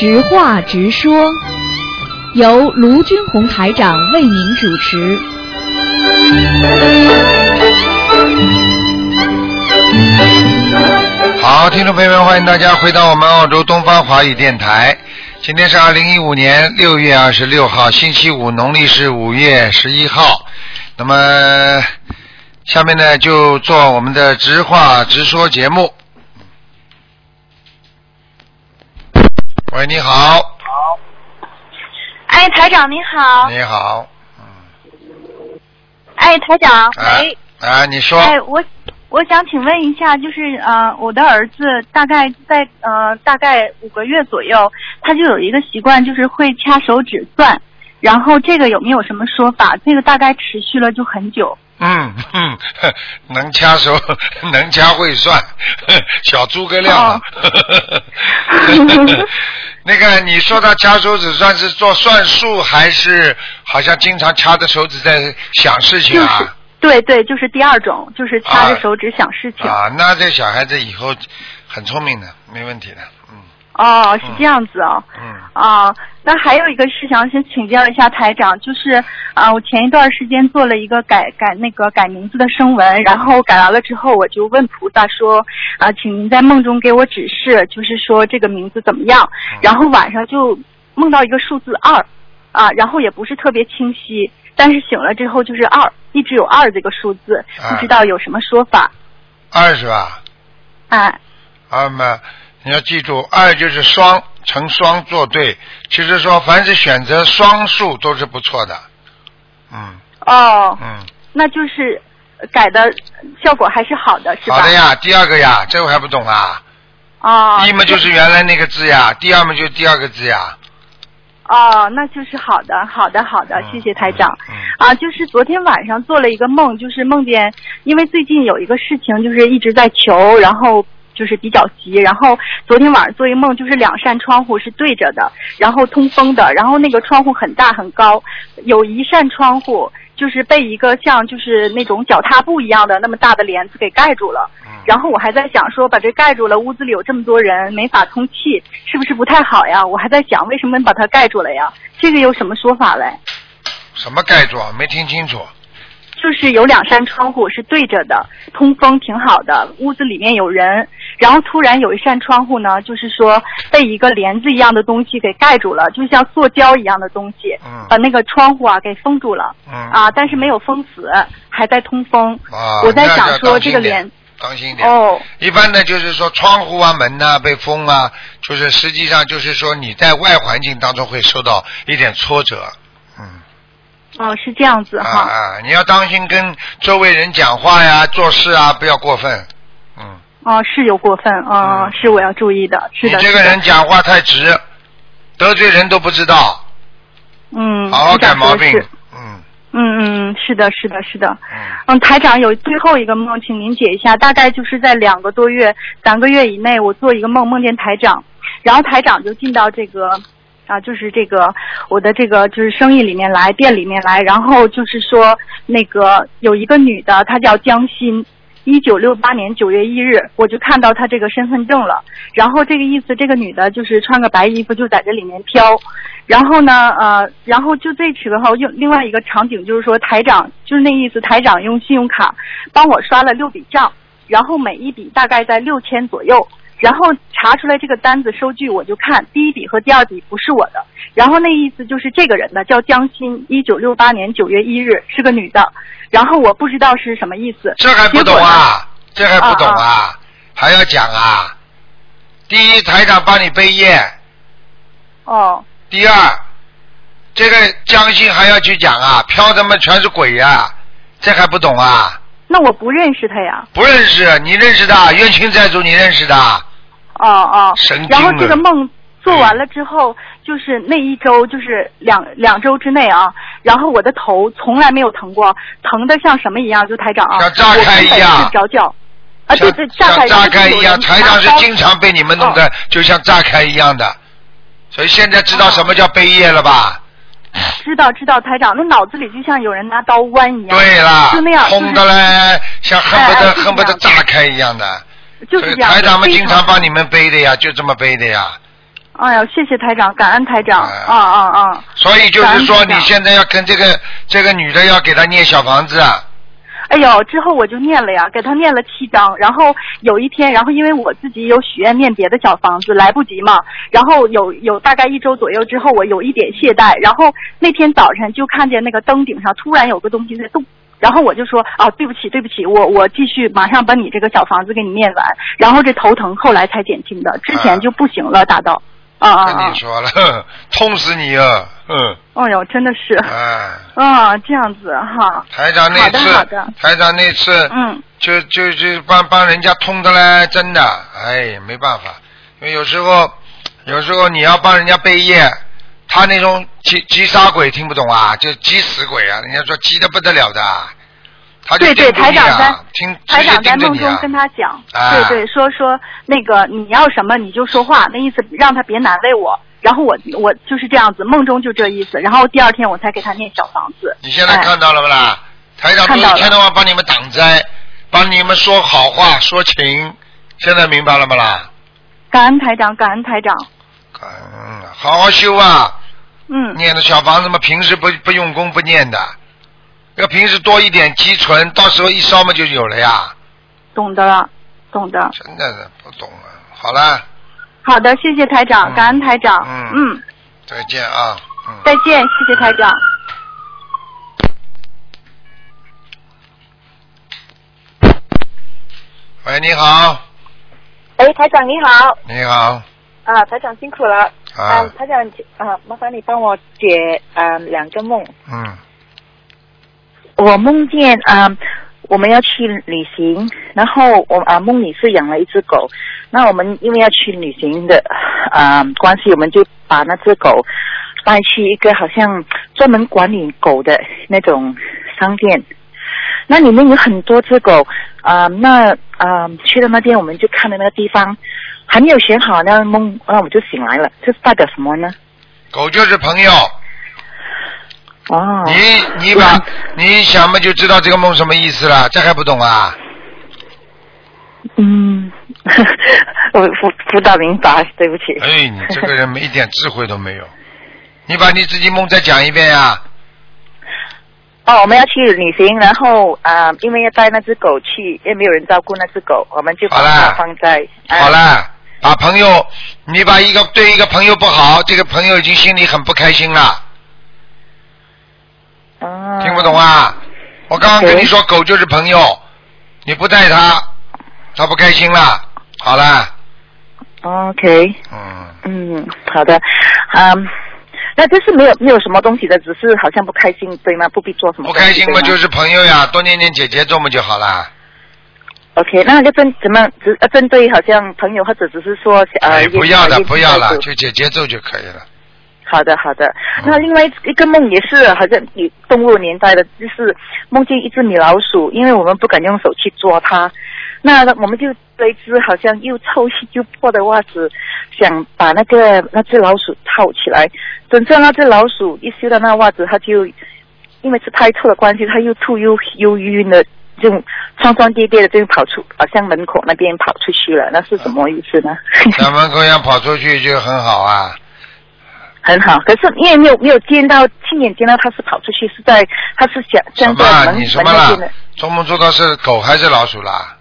直话直说，由卢军红台长为您主持。好，听众朋友们，欢迎大家回到我们澳洲东方华语电台。今天是二零一五年六月二十六号，星期五，农历是五月十一号。那么，下面呢就做我们的直话直说节目。喂，你好，好哎，台长你好。你好，嗯哎，台长，哎喂，啊，你说，哎，我我想请问一下，就是呃，我的儿子大概在呃大概五个月左右，他就有一个习惯，就是会掐手指算。然后这个有没有什么说法？这个大概持续了就很久。嗯嗯，能掐手，能掐会算，小诸葛亮啊。那个，你说他掐手指算是做算术，还是好像经常掐着手指在想事情就是啊？对对，就是第二种，就是掐啊着手指想事情。啊，那这小孩子以后很聪明的，没问题的。嗯哦，是这样子哦。嗯啊，那还有一个事想先请教一下台长，就是啊，我前一段时间做了一个改改那个改名字的声纹，然后改完了之后，我就问菩萨说啊，请您在梦中给我指示，就是说这个名字怎么样。然后晚上就梦到一个数字二，啊，然后也不是特别清晰，但是醒了之后就是二，一直有二这个数字，啊不知道有什么说法。二是吧？哎，二嘛，你要记住，二就是双成双作对。其实说，凡是选择双数都是不错的。嗯哦，嗯，那就是改的效果还是好的，是吧？好的呀。第二个呀，这我还不懂啊？哦，一嘛就是原来那个字呀，第二嘛就是第二个字呀。哦，那就是好的，好的，好的，嗯谢谢台长。嗯啊，就是昨天晚上做了一个梦，就是梦见，因为最近有一个事情，就是一直在求，然后就是比较急，然后昨天晚上做一个梦，就是两扇窗户是对着的，然后通风的，然后那个窗户很大很高，有一扇窗户就是被一个像就是那种脚踏布一样的那么大的帘子给盖住了。嗯然后我还在想说，把这盖住了，屋子里有这么多人，没法通气，是不是不太好呀？我还在想，为什么把它盖住了呀？这个有什么说法嘞？什么盖住啊？没听清楚。就是有两扇窗户是对着的，通风挺好的，屋子里面有人，然后突然有一扇窗户呢，就是说被一个帘子一样的东西给盖住了，就像塑胶一样的东西，嗯把那个窗户啊给封住了，嗯啊，但是没有封死，还在通风。啊，我在想说这个帘，当心一点。哦，一般呢就是说窗户啊、门呐、被封啊，就是实际上就是说你在外环境当中会受到一点挫折，嗯哦，是这样子啊哈。啊，你要当心跟周围人讲话呀、做事啊，不要过分，嗯。哦，是有过分，啊，嗯是我要注意的，是的。你这个人讲话太直，得罪人都不知道，嗯，好好改毛病嗯嗯嗯，是的，是的，是的。嗯。嗯，台长有最后一个梦，请您解一下。大概就是在两个多月、三个月以内，我做一个梦，梦见台长，然后台长就进到这个啊，就是这个我的这个就是生意里面来，店里面来，然后就是说那个有一个女的，她叫江欣。一九六八年九月一日，我就看到他这个身份证了。然后这个意思，这个女的就是穿个白衣服，就在这里面飘。然后呢，呃，然后就这时候用另外一个场景，就是说台长就是那意思，台长用信用卡帮我刷了六笔账，然后每一笔大概在六千左右。然后查出来这个单子收据，我就看第一笔和第二笔不是我的，然后那意思就是这个人的叫江欣，一九六八年九月一日是个女的，然后我不知道是什么意思。这还不懂？啊？这还不懂啊？还要讲啊？第一，台长帮你背业；哦，第二，这个江心还要去讲啊，飘他妈全是鬼呀、这还不懂啊？那我不认识他呀。不认识，你认识的冤亲债主，你认识的？哦哦神经，然后这个梦做完了之后，就是那一周，就是两两周之内啊，然后我的头从来没有疼过，疼的像什么一样？就台长啊，像炸开一样着觉。啊，对对，炸开炸开一样，台长是经常被你们弄得就像炸开一样的，所以现在知道什么叫背业了吧？知道知道，台长，那脑子里就像有人拿刀剜一样。对啦就那样，，轰的嘞，像恨不得恨不得炸开一样的。就是台长们经常帮你们背的呀，就这么背的呀。哎呀，谢谢台长，感恩台长，哎啊啊啊！所以就是说，你现在要跟这个这个女的要给她念小房子啊，哎呦，之后我就念了呀，给她念了七章。然后有一天，然后因为我自己有许愿念别的小房子，来不及嘛。然后有有大概一周左右之后，我有一点懈怠。然后那天早晨就看见那个灯顶上突然有个东西在动。然后我就说啊，对不起，对不起，我我继续马上把你这个小房子给你念完。然后这头疼后来才减轻的，之前就不行了，达到。啊啊啊。跟你！说了，呵 痛死你啊！嗯，哎呦，真的是，哎，啊，这样子哈，台长那好的次好的，台长那次，嗯，就就就帮帮人家痛的嘞，真的，哎，没办法，因为有时候有时候你要帮人家背业，他那种急急杀鬼听不懂啊，就急死鬼啊，人家说急的不得了的，对对，台长在啊，听台长在梦中跟他讲，啊对对，说说那个你要什么你就说话，那意思让他别难为我。然后我我就是这样子，梦中就这意思。然后第二天我才给他念小房子。你现在哎看到了不啦？台长都看到了一天的话帮你们挡灾，帮你们说好话说情，现在明白了不啦？感恩台长，感恩台长。感恩，好好修啊！嗯，念的小房子嘛，平时不不用功不念的，要平时多一点积存，到时候一烧嘛就有了呀。懂得了，懂得。真的是不懂啊！好了，好的，谢谢台长，嗯感恩台长。嗯嗯，再见啊！嗯，再见，谢谢台长。喂，你好，哎，台长你好，你好，啊，台长辛苦了，啊台长啊，麻烦你帮我解啊两个梦。嗯，我梦见啊，我们要去旅行，然后我啊梦里是养了一只狗，那我们因为要去旅行的啊关系，我们就把那只狗带去一个好像专门管理狗的那种商店。那里面有很多只狗啊、那啊、去到那边我们就看到那个地方，还没有选好那梦，那我们就醒来了，这代表什么呢？狗就是朋友，哦，你你把你想嘛就知道这个梦什么意思了，这还不懂啊？嗯，我不不大明白，对不起。哎，你这个人没一点智慧都没有。你把你自己梦再讲一遍呀、哦，我们要去旅行，然后啊、呃因为要带那只狗去，也没有人照顾那只狗，我们就把它放在。啊好了，把朋友，你把一个对一个朋友不好，这个朋友已经心里很不开心了，哦。听不懂啊？我刚刚跟你说，狗就是朋友，你不带它，它不开心了。好了，OK，嗯，嗯，好的，嗯，那这是没有没有什么东西的，只是好像不开心，对吗？不必做什么不开心嘛就是朋友呀，多念念姐姐咒嘛就好了。OK，那就针怎么只呃针对好像朋友或者只是说呃哎，不要的，不要了，就姐姐咒就可以了。好的，好的。嗯那另外一个梦也是好像有动物年代的，就是梦见一只米老鼠，因为我们不敢用手去抓它，那我们就这一只好像又臭又破的袜子，想把那个那只老鼠套起来。等到那只老鼠一嗅到那袜子，它就因为是太臭的关系，它又吐又又晕的，就慌慌跌跌的就跑出，好像门口那边跑出去了。那是什么意思呢？小门口要跑出去就很好啊。很好，可是因为没有没有见到，亲眼见到他是跑出去，是在他是想什站在么？门你什么了门那边的？做梦做到是狗还是老鼠啦？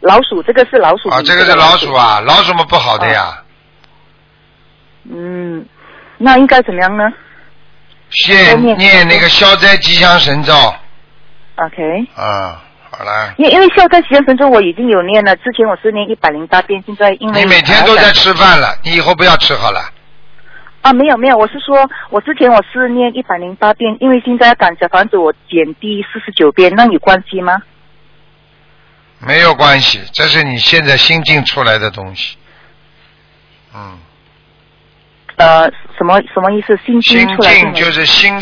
老鼠，这个是老鼠。啊，这个是老鼠。啊，老鼠么不好的呀。嗯，那应该怎么样呢先念那个消灾吉祥神咒，？OK，啊，好了。因因为消灾吉祥神咒我已经有念了，之前我是念一百零八遍，现在因为你每天都在吃饭了，你以后不要吃好了。啊，没有没有，我是说，我之前我是念一百零八遍，因为现在要赶小房子，我减低四十九遍，那有关系吗？没有关系，这是你现在新进出来的东西。嗯，呃，什么什么意思？新新新出来进就是新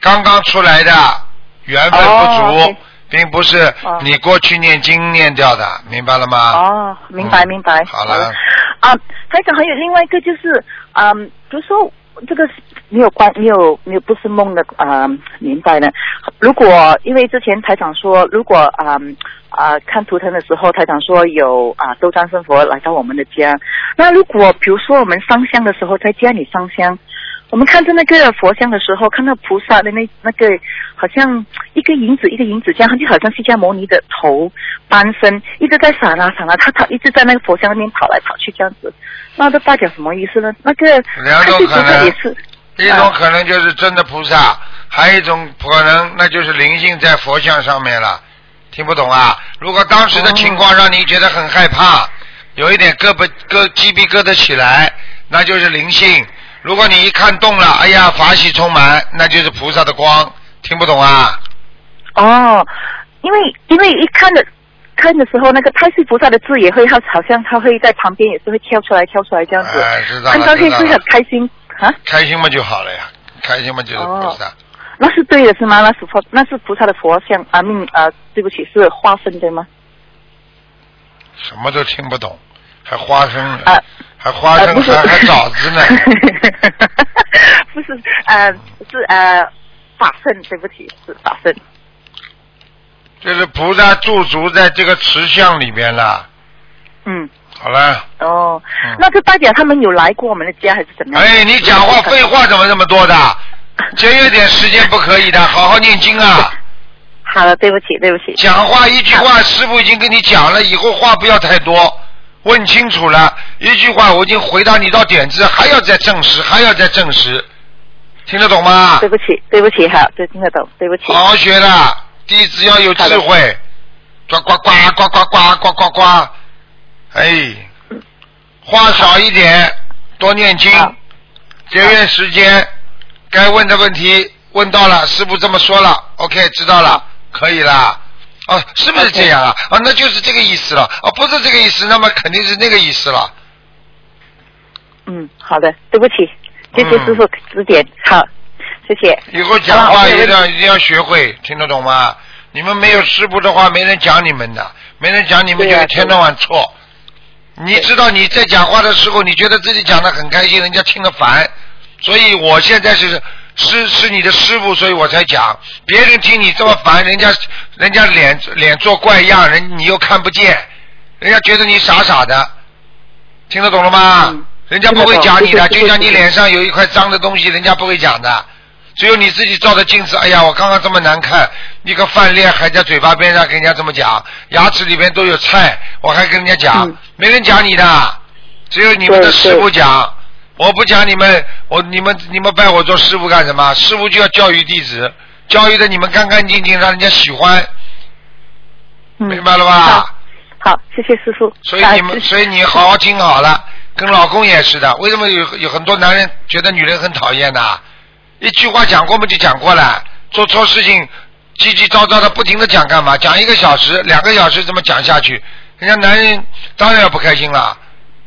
刚刚出来的，缘分不足，并不是哦你过去念经念掉的，明白了吗？哦，明白嗯明白。好了，啊，台长还有另外一个就是，嗯，比如说这个没有关，没有没有不是梦的啊、年代呢。如果因为之前台长说，如果啊啊、看图腾的时候，台长说有啊斗战胜佛来到我们的家。那如果比如说我们上香的时候，在家里上香，我们看着那个佛像的时候，看到菩萨的那那个好像一个影子一个影子这样，就好像释迦牟尼的头半身一直在闪啊闪啊，他他一直在那个佛像那边跑来跑去这样子，那这代表什么意思呢？那个两种可能。一种可能就是真的菩萨，还有一种可能那就是灵性在佛像上面了。听不懂啊？如果当时的情况让你觉得很害怕，有一点胳膊胳鸡皮疙瘩起来，那就是灵性。如果你一看动了，哎呀，法喜充满，那就是菩萨的光。听不懂啊？哦，因为因为一看的看的时候，那个太岁菩萨的字也会，好好像他会在旁边也是会跳出来跳出来这样子，哎，知道看了，知道到会会很了。开心啊。开心嘛就好了呀，开心嘛就是菩萨。那是对的是吗？那是佛，那是菩萨的佛像啊，命啊，对不起，是化身对吗？什么都听不懂，还花生呢，啊还花生，呃还还枣子呢。不是，呃，是呃，法身，对不起，是法身。就是菩萨驻足在这个慈像里面了。嗯，好了，哦，嗯那这代表他们有来过我们的家还是怎么样？哎，你讲话废话怎么这么多的？节约点时间不可以的，好好念经啊！好了，对不起，对不起。讲话一句话，师傅已经跟你讲了，以后话不要太多，问清楚了。一句话我已经回答你到点子，还要再证实，还要再证实，听得懂吗对？不起，对不起，好，对，听得懂，对不起。好好学了，弟子要有智慧，呱呱呱呱呱呱呱呱呱，哎，话少一点，多念经，节约时间，该问的问题问到了，师傅这么说了，OK，知道了，可以啦。哦，是不是这样啊？啊，那就是这个意思了。啊，不是这个意思，那么肯定是那个意思了。嗯，好的，对不起，谢谢嗯师傅指点，好，谢谢。以后讲话一定要一定要学会，听得懂吗？你们没有师傅的话，没人讲你们的，没人讲你们就一天到晚错。你知道你在讲话的时候，你觉得自己讲的很开心，人家听得烦，所以我现在是是是你的师傅，所以我才讲。别人听你这么烦，人家人家脸脸做怪样，人你又看不见，人家觉得你傻傻的，听得懂了吗？嗯人家不会讲你的，就像你脸上有一块脏的东西，人家不会讲的。只有你自己照着镜子，哎呀，我刚刚这么难看，一个饭粒还在嘴巴边上跟人家这么讲，牙齿里边都有菜，我还跟人家讲，嗯没人讲你的，只有你们的师傅讲。我不讲你们，我你们你们拜我做师傅干什么？师傅就要教育弟子，教育的你们干干净净，让人家喜欢，嗯，明白了吧？好，好，谢谢师傅。所以你们，所以你好好听好了，跟老公也是的。为什么有有很多男人觉得女人很讨厌呢？一句话讲过嘛就讲过了，做错事情叽叽喳喳的不停的讲干嘛？讲一个小时、两个小时这么讲下去？人家男人当然要不开心了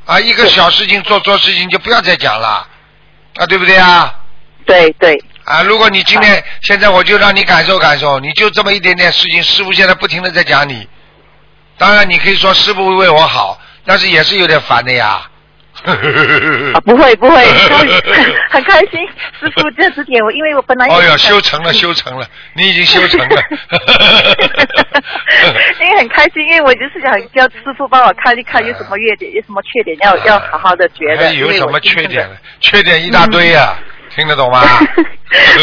啊！一个小事情做错事情就不要再讲了啊，对不对啊？对对，啊，如果你今天现在我就让你感受感受，你就这么一点点事情，师傅现在不停的在讲你。当然，你可以说师傅为我好，但是也是有点烦的呀。啊，不会不会，很开心，师傅这指点我，因为我本来也哦呀，修成了，修成了，你已经修成了。因为很开心，因为我就是想叫师傅帮我看一看有什么缺点，有什么缺点要要好好的觉得。还有什么缺点？缺点一大堆呀、听得懂吗？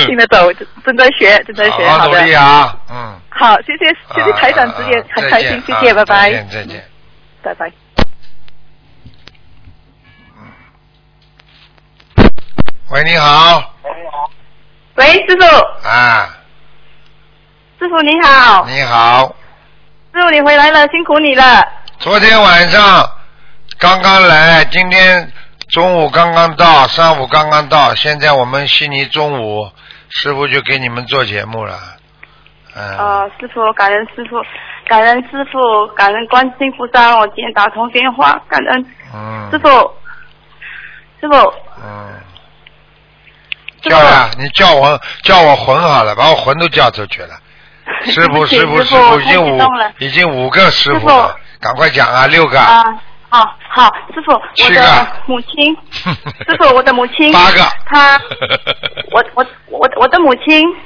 听得懂，正在学，正在学，好好努的。力啊，嗯。好，谢谢谢谢台长指点啊，很开心，谢谢，啊拜拜再，见，再见。拜拜。喂，你好，喂，师傅，啊，师傅你好，你好，师傅你回来了，辛苦你了。昨天晚上刚刚来，今天中午刚刚到，上午刚刚到，现在我们悉尼中午师傅就给你们做节目了，嗯，呃，师傅，感恩师傅，感恩师傅，感恩观世音菩萨，我今天打通电话，感恩。嗯，师傅，师傅，嗯，师叫呀、傅，你叫我叫我魂好了，把我魂都叫出去了。师傅，师傅，师师傅，已经五已经五个师傅了，赶快讲啊，六个。啊，哦，好，师傅，我的母亲，师傅，我的母亲，八个。她，我我我我的母亲。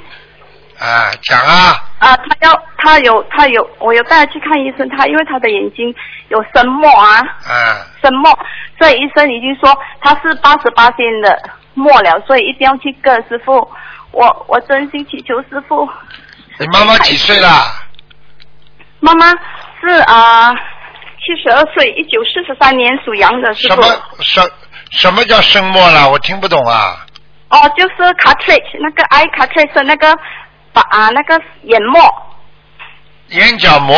啊，讲啊，啊，他要他有他有，我有带他去看医生，他因为他的眼睛有深墨啊，啊，深墨，所以医生已经说他是八十八线的末了，所以一定要去割师傅。我我真心祈求师傅。你妈妈几岁了？妈妈是啊，七十二岁，一九四十三年属羊的师傅。什么什什么叫生末了？我听不懂啊。哦，就是 cartridge 那个 eye cartridge 那个把啊那个眼膜。眼角膜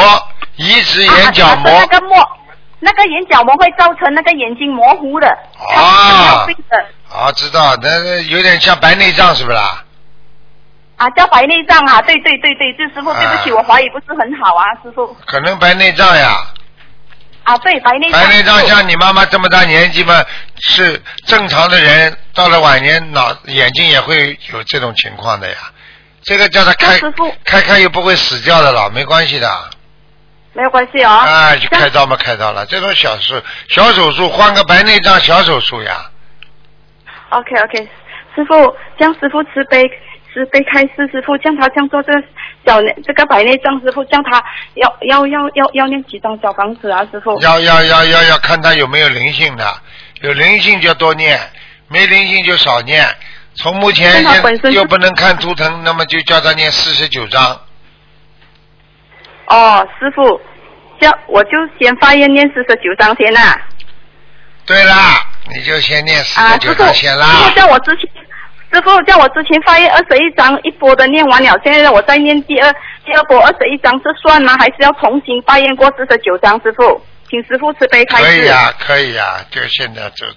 移植眼角膜。啊、那个膜，那个眼角膜会造成那个眼睛模糊的。啊。病的。啊，知道，那那有点像白内障是不是啦？啊，叫白内障啊，对对对对，这师傅对不起，我华语不是很好啊，师傅。可能白内障呀。啊，对，白内障。白内障像你妈妈这么大年纪嘛，是正常的人，到了晚年脑眼睛也会有这种情况的呀。这个叫他开开开又不会死掉的了，没关系的。没有关系啊。啊，就开刀嘛，开刀了，这种小事小手术，换个白内障小手术呀。OK OK，师傅，江师傅慈悲慈悲开示，师傅叫他这样做这个小这个白内障，师傅叫他要要要要要念几张小房子啊，师傅。要要要要要看他有没有灵性的，有灵性就多念，没灵性就少念。从目前又不能看图腾，那么就叫他念四十九章。哦，师傅，叫我就先发愿念四十九章先啦。对啦，你就先念四十九章先啦。师傅叫我之前，师傅叫我之前发愿二十一章一波的念完了，现在我再念第二第二波二十一章，这算吗？还是要重新发愿过四十九章？师傅，请师傅慈悲开示。可以、啊，可以、啊，就现在就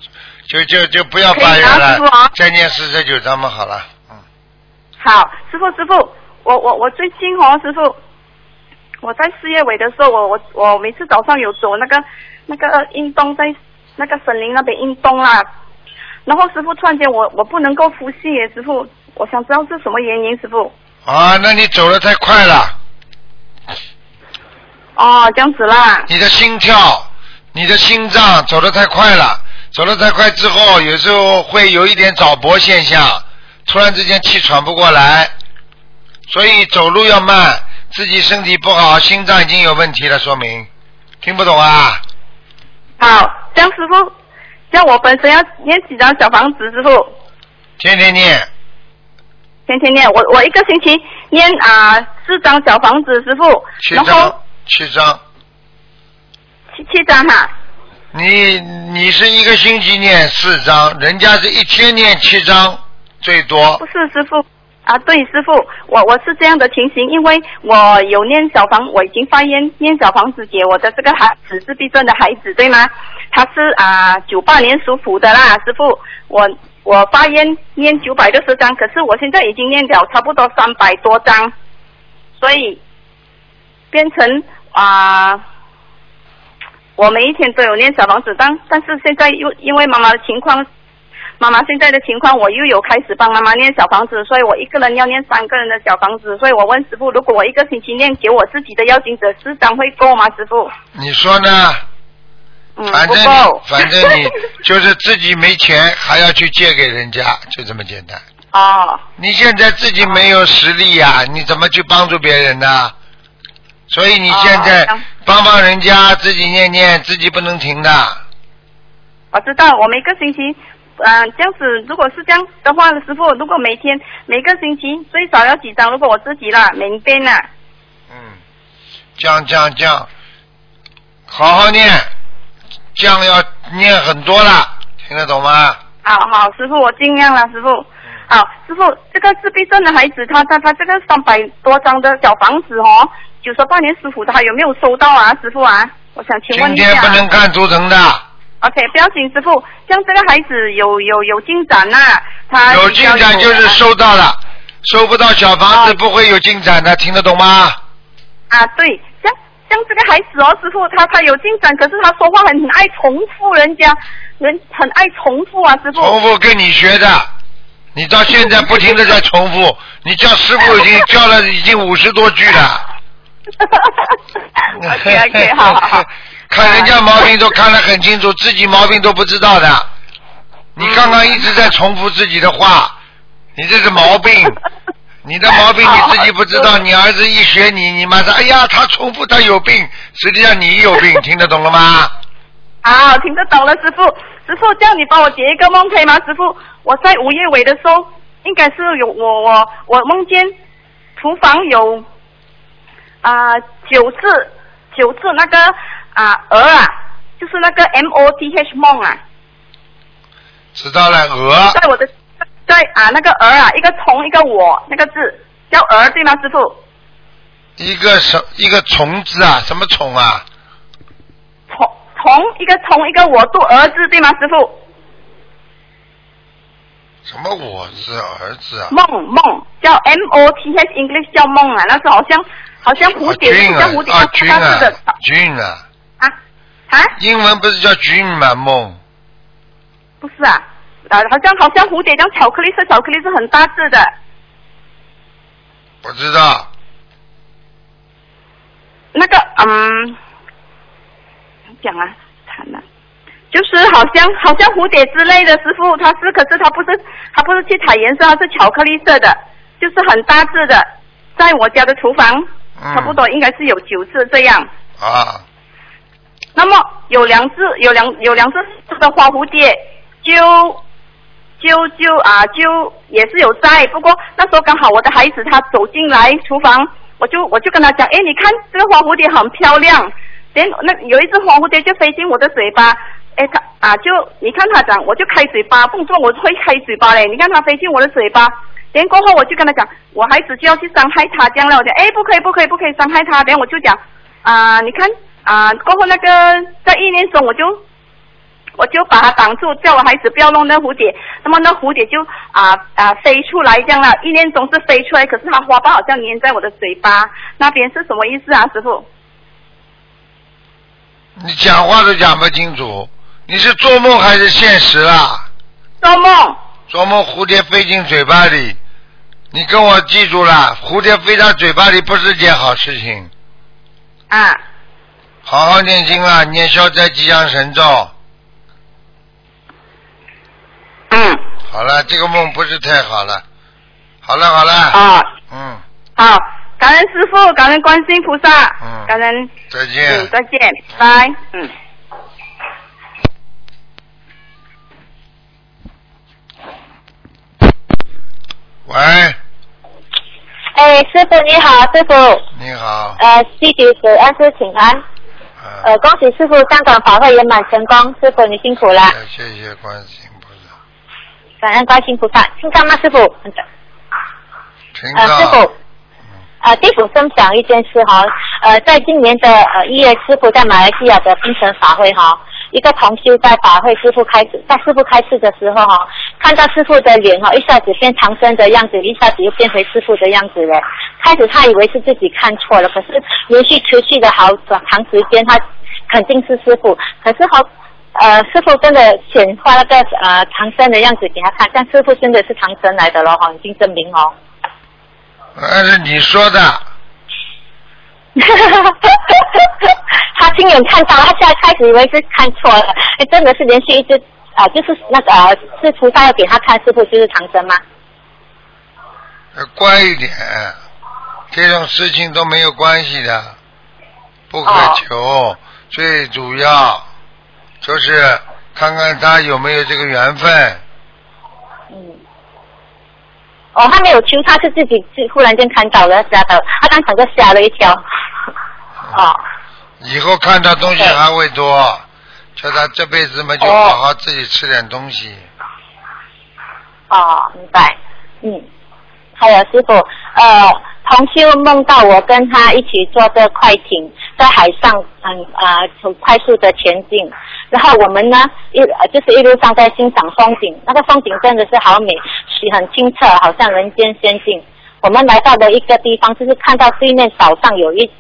就就就不要发愿了，啊、再念四十九章嘛，好了，嗯。好，师傅师傅，我我我最近哦，师傅，我在四月尾的时候，我我我每次早上有走那个那个运动在。那个森林那边运动啦，然后师傅突然间我我不能够呼吸耶，师傅，我想知道是什么原因，师傅。啊，那你走的太快了。哦，这样子啦。你的心跳，你的心脏走的太快了，走的太快之后，有时候会有一点早搏现象，突然之间气喘不过来，所以走路要慢，自己身体不好，心脏已经有问题了，说明听不懂啊。好，江师傅，像我本身要念几张小房子，师傅。天天念。天天念，我我一个星期念啊四张小房子，师傅。七张。七张。七七张哈。你你是一个星期念四张，人家是一天念七张最多。不是师傅。啊，对，师傅，我我是这样的情形，因为我有念小房，我已经发愿念小房子给我的这个孩子自闭症的孩子，对吗？他是啊九八年属虎的啦，师傅，我我发愿念九百六十张，可是我现在已经念了差不多三百多张，所以变成啊，我每一天都有念小房子，但但是现在又因为妈妈的情况。妈妈现在的情况，我又有开始帮妈妈念小房子，所以我一个人要念三个人的小房子，所以我问师傅，如果我一个星期念给我自己的要经者四张会够吗？师傅？你说呢？嗯，反正你反正你就 是自己没钱，还要去借给人家，就这么简单。哦。你现在自己没有实力呀、啊，你怎么去帮助别人呢？所以你现在帮帮人家，自己念念，自己不能停的。我知道，我每个星期。嗯、呃，这样子，如果是这样的话，师傅，如果每天每个星期最少要几张？如果我自己啦，每天啦。嗯，降降降，好好念，降要念很多了，听得懂吗？好好，师傅，我尽量了，师傅。好，师傅，这个自闭症的孩子，他他他这个三百多张的小房子哦，九十八年师傅，他有没有收到啊，师傅啊？我想请问一下。今天不能看图腾的。OK，不要紧，师傅，像这个孩子有有有进展呐、啊，他有进展就是收到了，收不到小房子不会有进展的，听得懂吗？啊，对，像像这个孩子哦，师傅他他有进展，可是他说话很很爱重复人家，人很爱重复啊，师傅。重复跟你学的，你到现在不停的在重复，你叫师傅已经叫了已经五十多句了。OK OK，好好好。看人家毛病都看得很清楚，自己毛病都不知道的。你刚刚一直在重复自己的话，你这是毛病。你的毛病你自己不知道，你儿子一学你，你马上哎呀，他重复他有病，实际上你有病，听得懂了吗？好，听得懂了，师傅。师傅，叫你帮我解一个梦可以吗？师傅，我在午夜尾的时候，应该是有我我我梦见厨房有啊、九次九次那个啊鹅啊，就是那个 M O T H 梦啊，知道了，鹅在我的对啊那个鹅啊，一个虫一个我那个字叫鹅对吗？师傅，一个什一个虫字啊，什么虫啊？虫虫一个虫一个我读儿子对吗？师傅，什么我是儿子啊？梦梦叫 M O T H English 叫梦啊，那是好像好像蝴蝶，像蝴蝶的啊，菌啊，啊啊，英文不是叫菌吗？梦不是啊，啊好像好像蝴蝶像巧克力色，巧克力是很大字的，不知道，那个嗯，讲啊，惨了。就是好像好像蝴蝶之类的，师傅他是，可是他不是他不是去彩颜色，他是巧克力色的，就是很大字的，在我家的厨房，嗯差不多应该是有九次这样。啊，那么有两只有两有两只的花蝴蝶，就就就啊就也是有在，不过那时候刚好我的孩子他走进来厨房，我就我就跟他讲，哎，你看这个花蝴蝶很漂亮，连那有一只花蝴蝶就飞进我的嘴巴，哎，它啊就你看它讲，我就开嘴巴，动作我会开嘴巴嘞，你看它飞进我的嘴巴。连过后我就跟他讲，我孩子就要去伤害他，这样了，我讲，哎，不可以，不可以，不可以伤害他。然后我就讲，啊、你看，啊、过后那个在意念中，我就我就把它挡住，叫我孩子不要弄那蝴蝶。那么那蝴蝶就啊啊、飞出来这样了，意念中是飞出来，可是它花瓣好像粘在我的嘴巴那边，是什么意思啊，师傅？你讲话都讲不清楚，你是做梦还是现实啊？做梦做梦蝴蝶飞进嘴巴里，你跟我记住了，蝴蝶飞到嘴巴里不是件好事情。啊，好好念经啊，念消灾吉祥神咒。嗯，好了，这个梦不是太好了。好了好了，啊，嗯，好，感恩师傅，感恩观世音菩萨，嗯感恩，再见。嗯，再见，拜，嗯。喂，哎，师傅你好，师傅，你好。呃，弟子给安师请安，啊呃，恭喜师傅香港法会圆满成功，师傅你辛苦了，谢谢观世音菩萨，感恩观世音菩萨，听到吗，师傅？听呃，师。傅，呃，地府分享一件事哈，呃，在今年的呃一月，师傅在马来西亚的槟城法会哈，一个同修在法会师傅开始，在师傅开示的时候哈，看到师傅的脸哈，一下子变长生的样子，一下子又变回师傅的样子了。开始他以为是自己看错了，可是连续持续的好长长时间，他肯定是师傅，可是好。呃，师傅真的显化那个呃长生的样子给他看，但师傅真的是长生来的了哈，已经证明哦。那是你说的，他亲眼看到，他现在开始以为是看错了，哎，真的是连续一直啊、就是那个、呃、是菩萨要给他看，师傅就是长生吗？要乖一点，这种事情都没有关系的，不可求。最主要就是看看他有没有这个缘分。嗯。哦，他没有求，他是自己自忽然间看到了，吓到，他当场就吓了一跳。哦，以后看到东西还会多，叫他这辈子嘛就哦好好自己吃点东西。哦，明白。嗯，还有师傅，呃，同修梦到我跟他一起坐着快艇在海上，很啊很快速的前进，然后我们呢一就是一路上在欣赏风景，那个风景真的是好美，水很清澈，好像人间仙境。我们来到了一个地方，就是看到对面岛上有一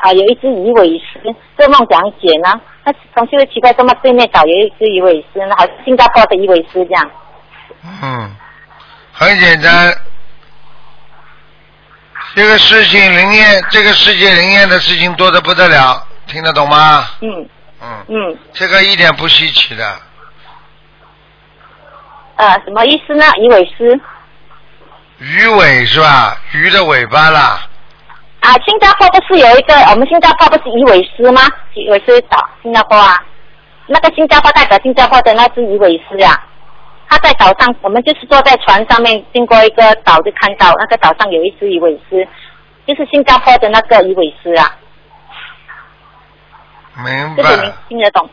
啊、有一只鱼尾狮，这梦讲解呢？那同修奇怪，怎么对面岛有一只鱼尾狮呢？好像新加坡的鱼尾狮这样。嗯，很简单。这个事情灵验，这个世界灵验的事情多的不得了，听得懂吗？嗯，嗯，嗯，这个一点不稀奇的。呃，什么意思呢？鱼尾狮鱼尾是吧？鱼的尾巴啦。啊，新加坡不是有一个我们新加坡不是鱼尾狮吗？鱼尾狮岛，新加坡啊，那个新加坡代表新加坡的那只鱼尾狮呀、它在岛上，我们就是坐在船上面，经过一个岛就看到那个岛上有一只鱼尾狮，就是新加坡的那个鱼尾狮啊，明白。听得懂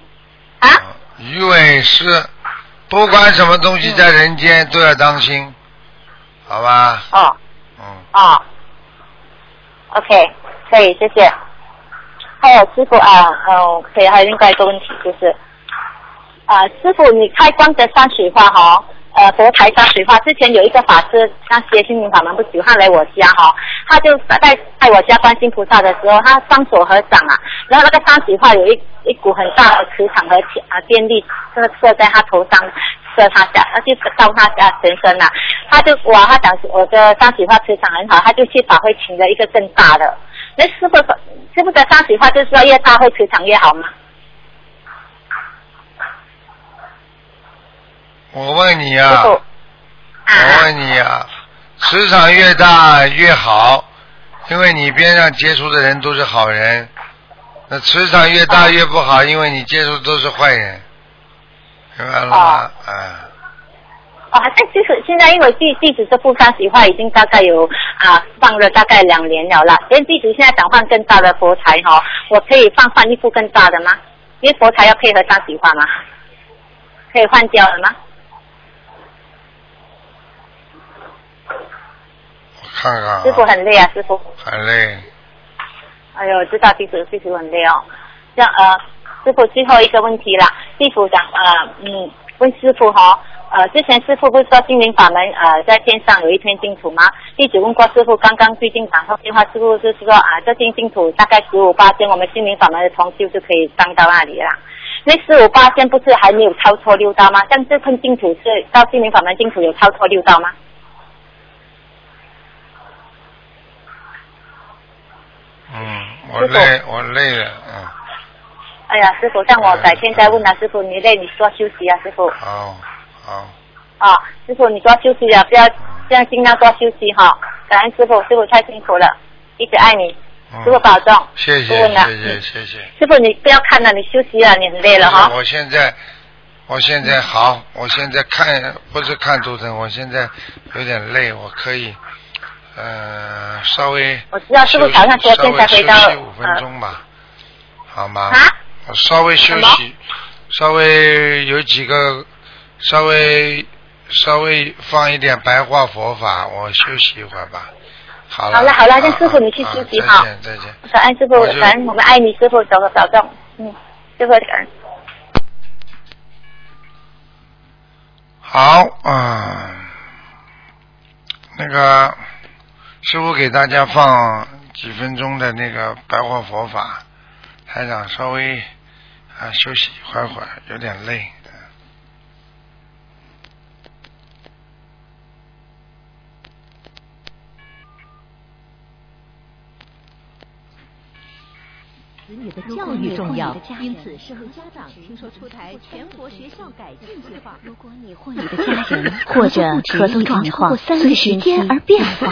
啊？鱼尾狮，不管什么东西在人间都要当心，好吧？哦嗯，哦，OK，可以，谢谢。还有师傅啊，嗯，可以，还有另外一个问题就是，啊，师傅，你开光的山水画哈，呃，佛台山水画，之前有一个法师，那些心灵法门不久，他来我家哈，他就在在我家观世音菩萨的时候，他双手合掌啊，然后那个山水画有一一股很大的磁场和啊电力，这个射在他头上，射他下，他就到他家全身啊，他就哇，他讲我的山水画磁场很好，他就去法会请了一个更大的。那师傅说，师傅的山水画就是说越大会磁场越好吗？我问你师啊，我啊问你啊，磁场越大越好，因为你边上接触的人都是好人。那磁场越大越不好，因为你接触的都是坏人，明白了吗？嗯。哦，但就是现在因为地地址这幅山水画已经大概有啊放了大概两年了啦，因为地址现在想换更大的佛台哈、我可以放换一副更大的吗？因为佛台要配合山水画嘛，可以换掉了吗？我看看啊，师傅很累啊，师傅。很累。哎呦，知道弟子弟子很累哦。这样呃，师傅最后一个问题啦，弟子讲呃嗯问师傅哈、呃之前师傅不是说心灵法门呃在线上有一片净土吗？弟子问过师傅，刚刚最近打通电话，师傅就是说啊这片净土大概十五八千，我们心灵法门的同修就可以上到那里啦。那十五八千不是还没有超脱六道吗？像这片净土是到心灵法门净土有超脱六道吗？嗯，我累，我累了，嗯，哎呀，师傅，让我改天再问啊，师傅你累你多休息啊，师傅。好，好，啊，师傅，你多休息啊，不要这样，尽量多休息哈。感恩师傅，师傅太辛苦了，一直爱你，嗯师傅保重。谢谢，谢谢，谢谢。师傅，你不要看了，你休息了，你很累了哈。我现在，我现在好，我现在看不是看图腾，我现在有点累，我可以，呃，稍微我知道师傅早上昨天才回到稍微休息五分钟吧，好吗？啊？我稍微休息，稍微有几个，稍微稍微放一点白话佛法，我休息一会儿吧。好了，好了好了啊那师傅你去啊休息哈再见再见。感恩师傅我就，感恩我们爱你，师傅，走个保重。嗯，师傅感恩。好啊、那个师傅给大家放几分钟的那个白话佛法，台长稍微啊休息一会会，有点累。子女的教育重要，因此适合家长听说出台全国学校改进计划。如果你或你的家人或者 可嗽状况随时间而变化。